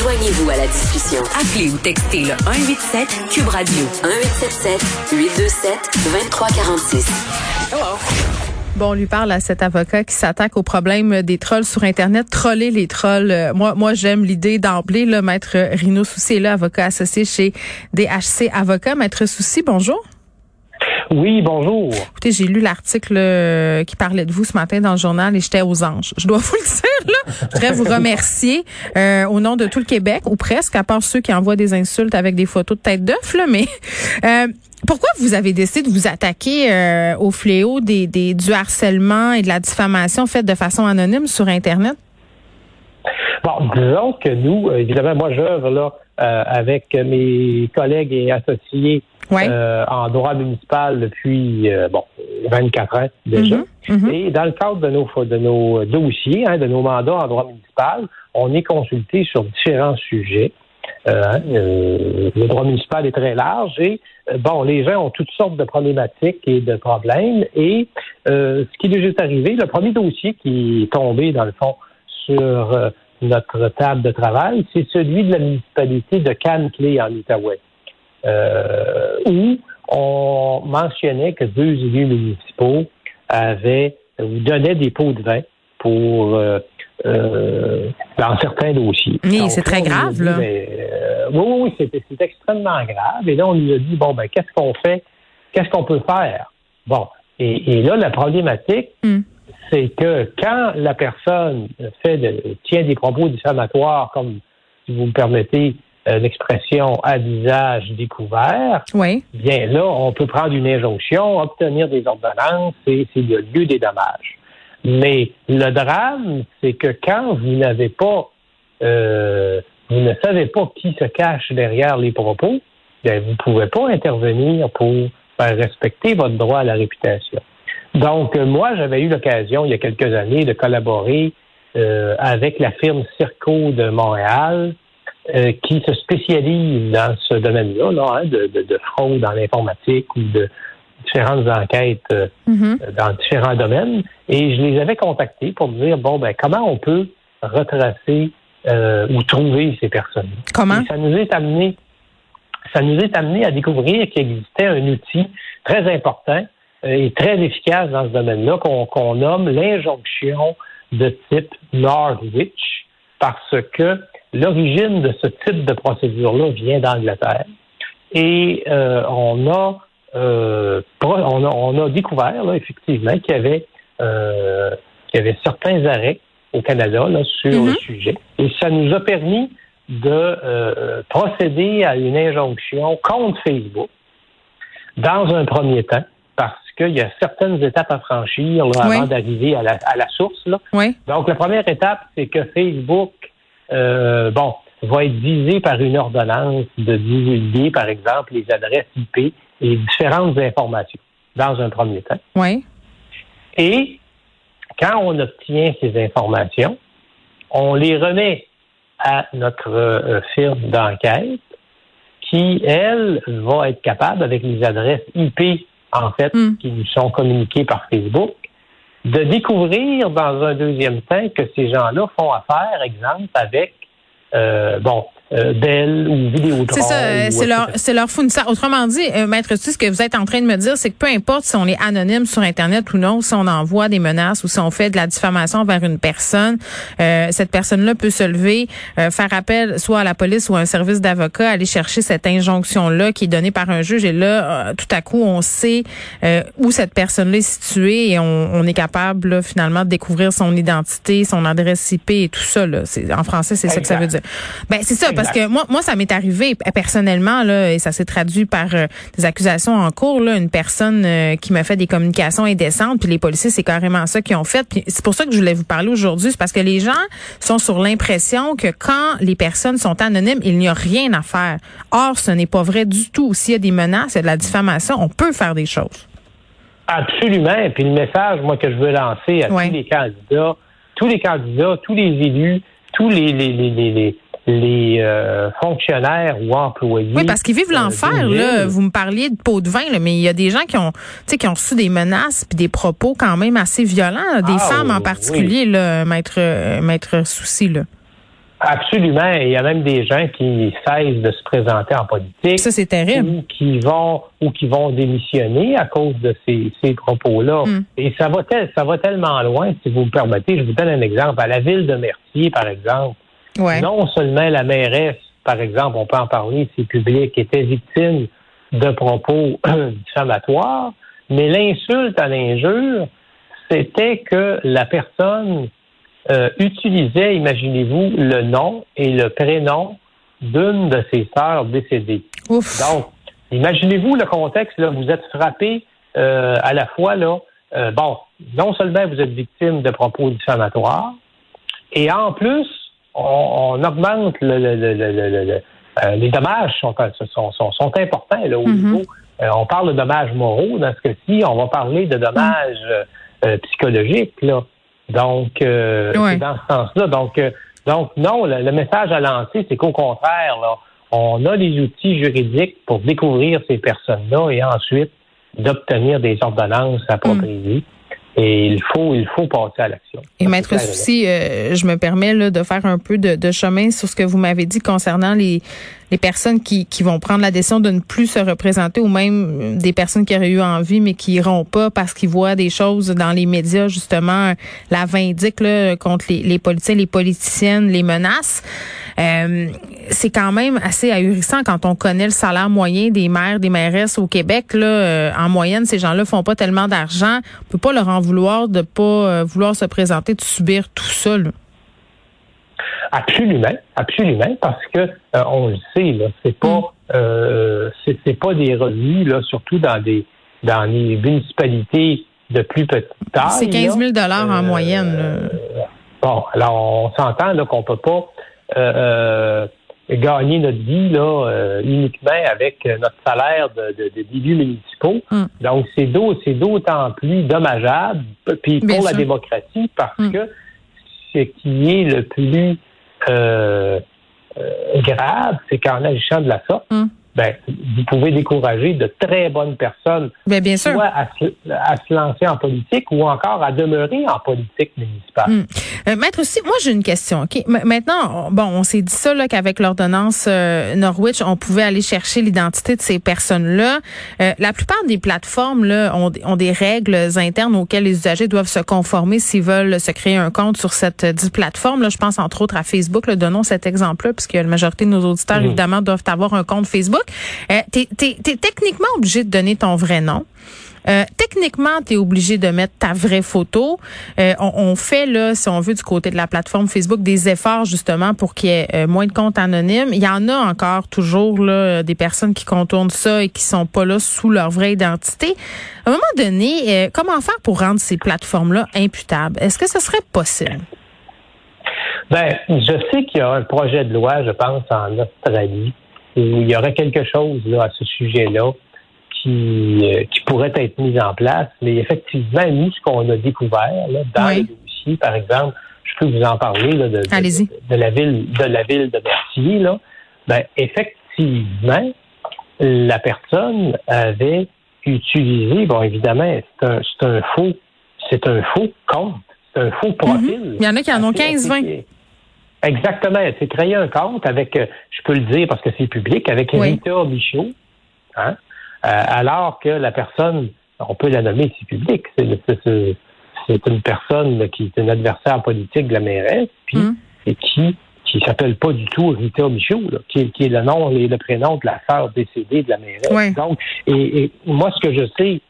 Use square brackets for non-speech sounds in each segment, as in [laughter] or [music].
Joignez-vous à la discussion. Appelez ou textez le 187 Cube Radio 1877 827 2346. Bon, on lui parle à cet avocat qui s'attaque au problème des trolls sur Internet. Troller les trolls. Euh, moi, moi, j'aime l'idée d'emblée. Là, Maître Rino Soucy est là, avocat associé chez DHC Avocat. Maître Soucy, bonjour. Oui, bonjour. Écoutez, j'ai lu l'article euh, qui parlait de vous ce matin dans le journal et j'étais aux anges. Je dois [laughs] vous le dire, là. Je voudrais vous remercier euh, au nom de tout le Québec, ou presque, à part ceux qui envoient des insultes avec des photos de tête d'œuf, là, mais [laughs] euh, pourquoi vous avez décidé de vous attaquer au fléau des, des, du harcèlement et de la diffamation faite de façon anonyme sur Internet? Bon, disons que nous, évidemment, moi, j'œuvre là avec mes collègues et associés euh, en droit municipal depuis euh, bon 24 ans déjà. Mhm, mhm. Et dans le cadre de nos de nos dossiers, hein, de nos mandats en droit municipal, on est consulté sur différents sujets. Euh, hein, le droit municipal est très large et bon, les gens ont toutes sortes de problématiques et de problèmes. Et ce qui est déjà arrivé, le premier dossier qui est tombé dans le fond sur notre table de travail, c'est celui de la municipalité de Cannes-Clé en Outaouais où on mentionnait que deux élus municipaux avaient ou donnaient des pots de vin pour euh, euh, dans certains dossiers. Oui, c'est très grave, là. Euh, oui, oui, c'est extrêmement grave. Et là, on lui a dit, bon, ben, qu'est-ce qu'on fait? Qu'est-ce qu'on peut faire? Bon. Et, et là, la problématique, hmm. c'est que quand la personne fait de, tient des propos diffamatoires, comme, si vous me permettez, euh, l'expression à visage découvert, oui. bien là, on peut prendre une injonction, obtenir des ordonnances et c'est le lieu des dommages. Mais le drame, c'est que quand vous n'avez pas, euh, vous ne savez pas qui se cache derrière les propos, bien, vous ne pouvez pas intervenir pour faire respecter votre droit à la réputation. Donc, euh, moi, j'avais eu l'occasion, il y a quelques années, de collaborer avec la firme Circo de Montréal, euh, qui se spécialisent dans ce domaine-là, hein, de, fraude dans l'informatique ou de différentes enquêtes euh, mm-hmm. dans différents domaines. Et je les avais contactés pour me dire, bon, ben, comment on peut retracer euh, ou trouver ces personnes. Comment? ça nous est amené, ça nous est amené à découvrir qu'il existait un outil très important et très efficace dans ce domaine-là qu'on nomme l'injonction de type Norwich parce que L'origine de ce type de procédure-là vient d'Angleterre. Et euh, on, a, euh, on, a, découvert là, effectivement qu'il y avait euh, qu'il y avait certains arrêts au Canada là, sur le mm-hmm. sujet. Et ça nous a permis de procéder à une injonction contre Facebook dans un premier temps, parce qu'il y a certaines étapes à franchir là, avant d'arriver à la, à la source. Là. Oui. Donc, la première étape, c'est que Facebook euh, bon, va être visé par une ordonnance de divulguer, par exemple, les adresses IP et différentes informations dans un premier temps. Oui. Et quand on obtient ces informations, on les remet à notre euh, firme d'enquête qui, elle, va être capable, avec les adresses IP, en fait, hmm. qui nous sont communiquées par Facebook, de découvrir dans un deuxième temps que ces gens-là font affaire, exemple, avec euh, bon, euh, Bell ou Vidéotron. C'est ça, c'est leur, c'est leur fournisseur. Autrement dit, euh, Maître ce que vous êtes en train de me dire, c'est que peu importe si on est anonyme sur Internet ou non, si on envoie des menaces ou si on fait de la diffamation vers une personne, euh, cette personne-là peut se lever, euh, faire appel soit à la police ou à un service d'avocat, aller chercher cette injonction-là qui est donnée par un juge. Et là, tout à coup, on sait où cette personne-là est située et on, on est capable finalement de découvrir son identité, son adresse IP et tout ça. Là. En français, c'est ça que ça veut dire. Ben c'est ça parce que moi, moi, ça m'est arrivé personnellement là, et ça s'est traduit par euh, des accusations en cours. Là, une personne euh, qui m'a fait des communications indécentes, puis les policiers, c'est carrément ça qu'ils ont fait. Puis c'est pour ça que je voulais vous parler aujourd'hui, c'est parce que les gens sont sur l'impression que quand les personnes sont anonymes, il n'y a rien à faire. Or, ce n'est pas vrai du tout. S'il y a des menaces, il y a de la diffamation, on peut faire des choses. Absolument. Et puis le message, moi, que je veux lancer à tous les candidats, tous les candidats, tous les élus, tous les, les, les, les les euh, fonctionnaires ou employés. Oui, parce qu'ils vivent euh, l'enfer. là. Vous me parliez de pot de vin, là, mais il y a des gens qui ont, qui ont reçu des menaces puis des propos quand même assez violents, des ah, femmes en particulier, là, maître, euh, maître Souci. Là. Absolument. Il y a même des gens qui cessent de se présenter en politique. Ça, c'est terrible. Ou qui vont, ou qui vont démissionner à cause de ces, ces propos-là. Hmm. Et ça va, ça va tellement loin, si vous me permettez. Je vous donne un exemple. À la ville de Mercier, par exemple, non seulement la mairesse, par exemple, on peut en parler, c'est public, était victime de propos [clears throat] diffamatoires, mais l'insulte à l'injure, c'était que la personne euh, utilisait, imaginez-vous, le nom et le prénom d'une de ses sœurs décédées. Donc, imaginez-vous le contexte, là, vous êtes frappé euh, à la fois, là, euh, bon, non seulement vous êtes victime de propos diffamatoires, et en plus, on, augmente le, le, les dommages sont, sont, sont, sont importants là, au mm-hmm. niveau. on parle de dommages moraux dans ce cas-ci, on va parler de dommages psychologiques. Là. Donc, euh, dans ce sens-là. Donc, euh, donc non, le, message à lancer, c'est qu'au contraire, là, on a les outils juridiques pour découvrir ces personnes-là et ensuite d'obtenir des ordonnances appropriées. Et il faut, il faut passer à l'action. Et maître Souci, euh, je me permets là, de faire un peu de, de, chemin sur ce que vous m'avez dit concernant les, les personnes qui, qui vont prendre la décision de ne plus se représenter ou même des personnes qui auraient eu envie mais qui iront pas parce qu'ils voient des choses dans les médias, justement, la vindique là, contre les, les politiciens, les politiciennes, les menaces. Euh, c'est quand même assez ahurissant quand on connaît le salaire moyen des maires, des mairesses au Québec. Là, euh, en moyenne, ces gens-là font pas tellement d'argent. On peut pas leur en vouloir de pas euh, vouloir se présenter, de subir tout ça. Absolument, absolument, parce que on le sait, là, c'est pas mm. c'est, pas des revenus, là, surtout dans des dans les municipalités de plus petite taille. C'est 15 000 dollars en moyenne. Bon, alors on s'entend là qu'on peut pas euh, euh, gagner notre vie là euh, uniquement avec notre salaire de, de, d'élus municipaux. Mm. Donc c'est d'autant plus dommageable puis pour la démocratie parce mm. que ce qui est le plus grave, c'est qu'en agissant de la sorte, mm ben, vous pouvez décourager de très bonnes personnes ben, bien sûr. soit à se, lancer en politique ou encore à demeurer en politique municipale. Hmm. Euh, maître aussi, moi j'ai une question. Ok, maintenant, bon, on s'est dit ça là qu'avec l'ordonnance euh, Norwich, on pouvait aller chercher l'identité de ces personnes-là. Euh, la plupart des plateformes là ont, ont, des règles internes auxquelles les usagers doivent se conformer s'ils veulent se créer un compte sur cette dite plateforme. Là, je pense entre autres à Facebook. Là, donnons cet exemple-là, puisque la majorité de nos auditeurs hmm. évidemment doivent avoir un compte Facebook. Euh, tu es, techniquement obligé de donner ton vrai nom. Euh, techniquement, tu es obligé de mettre ta vraie photo. Euh, on, fait, là, si on veut, du côté de la plateforme Facebook, des efforts justement pour qu'il y ait euh, moins de comptes anonymes. Il y en a encore toujours là, des personnes qui contournent ça et qui sont pas là sous leur vraie identité. À un moment donné, comment faire pour rendre ces plateformes-là imputables? Est-ce que ce serait possible? Ben, je sais qu'il y a un projet de loi, je pense, en Australie, il y aurait quelque chose là, à ce sujet-là qui, euh, qui pourrait être mis en place. Mais effectivement, nous, ce qu'on a découvert là, dans le dossier, par exemple, je peux vous en parler là, de, de, la ville de la ville de là, ben, effectivement, la personne avait utilisé, bon, évidemment, c'est un, c'est un faux, c'est un faux compte, c'est un faux profil. Mhm. Il y en a qui en ont 15-20. Exactement. C'est créé un compte avec, euh, je peux le dire parce que c'est public, avec Rita Michaud, hein? Euh, alors que la personne, on peut la nommer, c'est public. C'est une personne qui est un adversaire politique de la mairesse, puis hum. et qui qui s'appelle pas du tout Rita Michaud, qui, qui, est le nom et le prénom de la sœur décédée de la mairesse. Donc, et, et, moi, ce que je sais,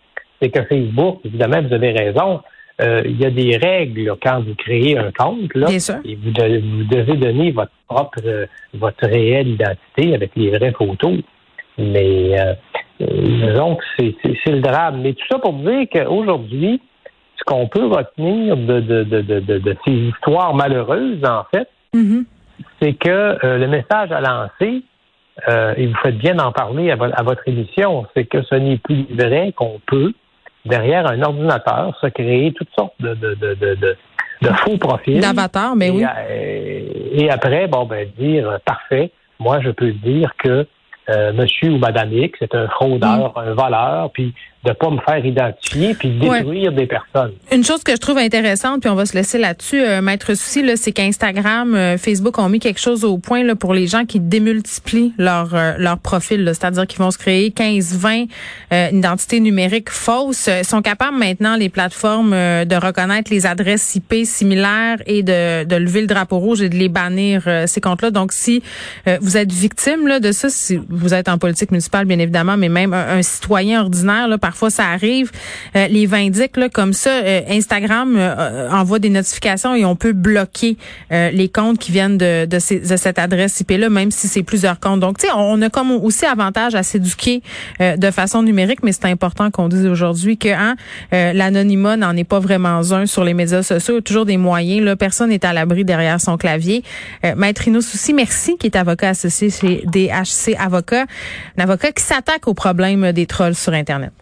c'est que Facebook, évidemment, vous avez raison, euh, il y a des règles quand vous créez un compte. Là, Et vous, devez donner votre propre, euh, votre réelle identité avec les vraies photos. Mais euh, disons que c'est le drame. Mais tout ça pour dire qu'aujourd'hui, ce qu'on peut retenir de, de, de, de, ces histoires malheureuses, en fait, mm-hmm. c'est que le message à lancer, et vous faites bien d'en parler à, à votre émission, c'est que ce n'est plus vrai qu'on peut derrière un ordinateur, se créer toutes sortes de, de, de, de, de faux profils. D'avatars, mais oui. Euh, et après, bon, ben, dire, parfait, moi, je peux dire que euh, monsieur ou madame X est un fraudeur, un voleur, puis de pas me faire identifier puis détruire des personnes. Une chose que je trouve intéressante, puis on va se laisser là-dessus, euh, Maître Souci, là, c'est qu'Instagram, euh, Facebook ont mis quelque chose au point là, pour les gens qui démultiplient leur, euh, leur profil, c'est-à-dire qu'ils vont se créer 15, 20 identités numériques fausses. Ils sont capables maintenant, les plateformes, de reconnaître les adresses IP similaires et de, de lever le drapeau rouge et de les bannir, ces comptes-là. Donc, si vous êtes victime là, de ça, si vous êtes en politique municipale, bien évidemment, mais même un, citoyen ordinaire, là, parfois ça arrive, euh, les vindiques là, comme ça. Euh, Instagram euh, envoie des notifications et on peut bloquer les comptes qui viennent de, de, cette adresse IP-là, même si c'est plusieurs comptes. Donc, tu sais, on a comme aussi avantage à s'éduquer de façon numérique, mais c'est important qu'on dise aujourd'hui que hein, l'anonymat n'en est pas vraiment un sur les médias sociaux. Toujours des moyens. Là, personne n'est à l'abri derrière son clavier. Maître Ino Souci, merci, qui est avocat associé chez DHC Un avocat qui s'attaque au problème des trolls sur Internet.